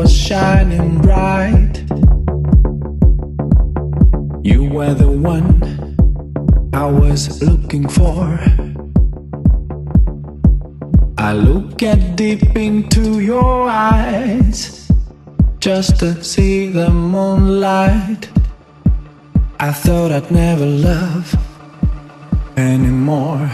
was shining bright. You were the one I was looking for. I look at deep into your eyes just to see the moonlight. I thought I'd never love anymore.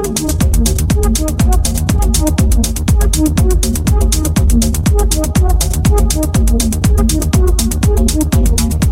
Thank you.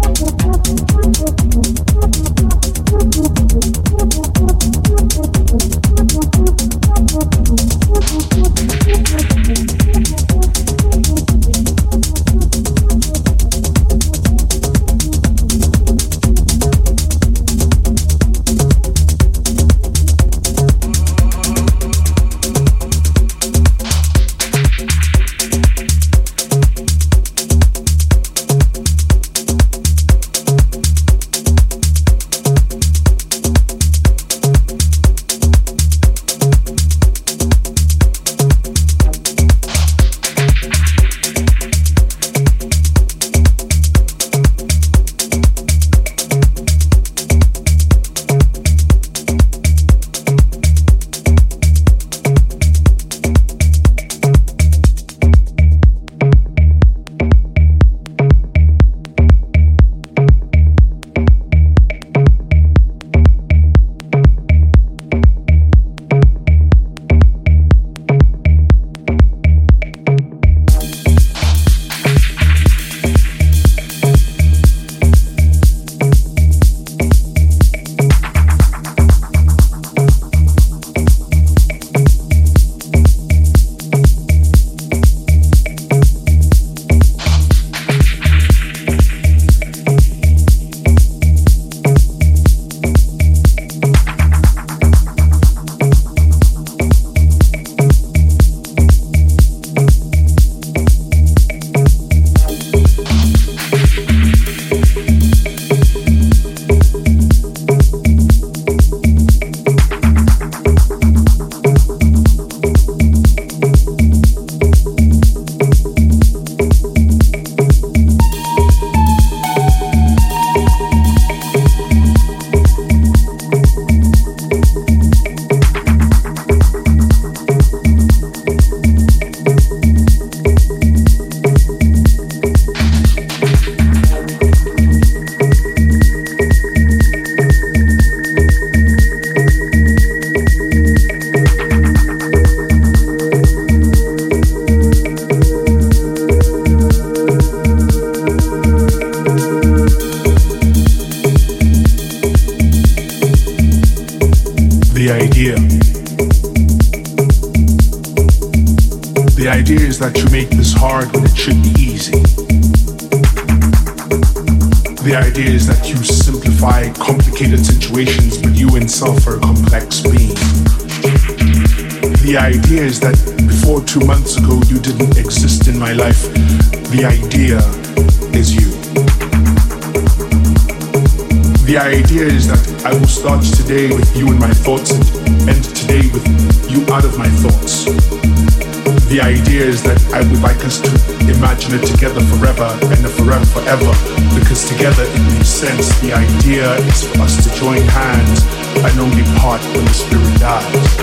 sense, the idea is for us to join hands and only part when the spirit dies.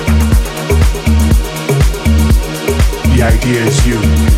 The idea is you.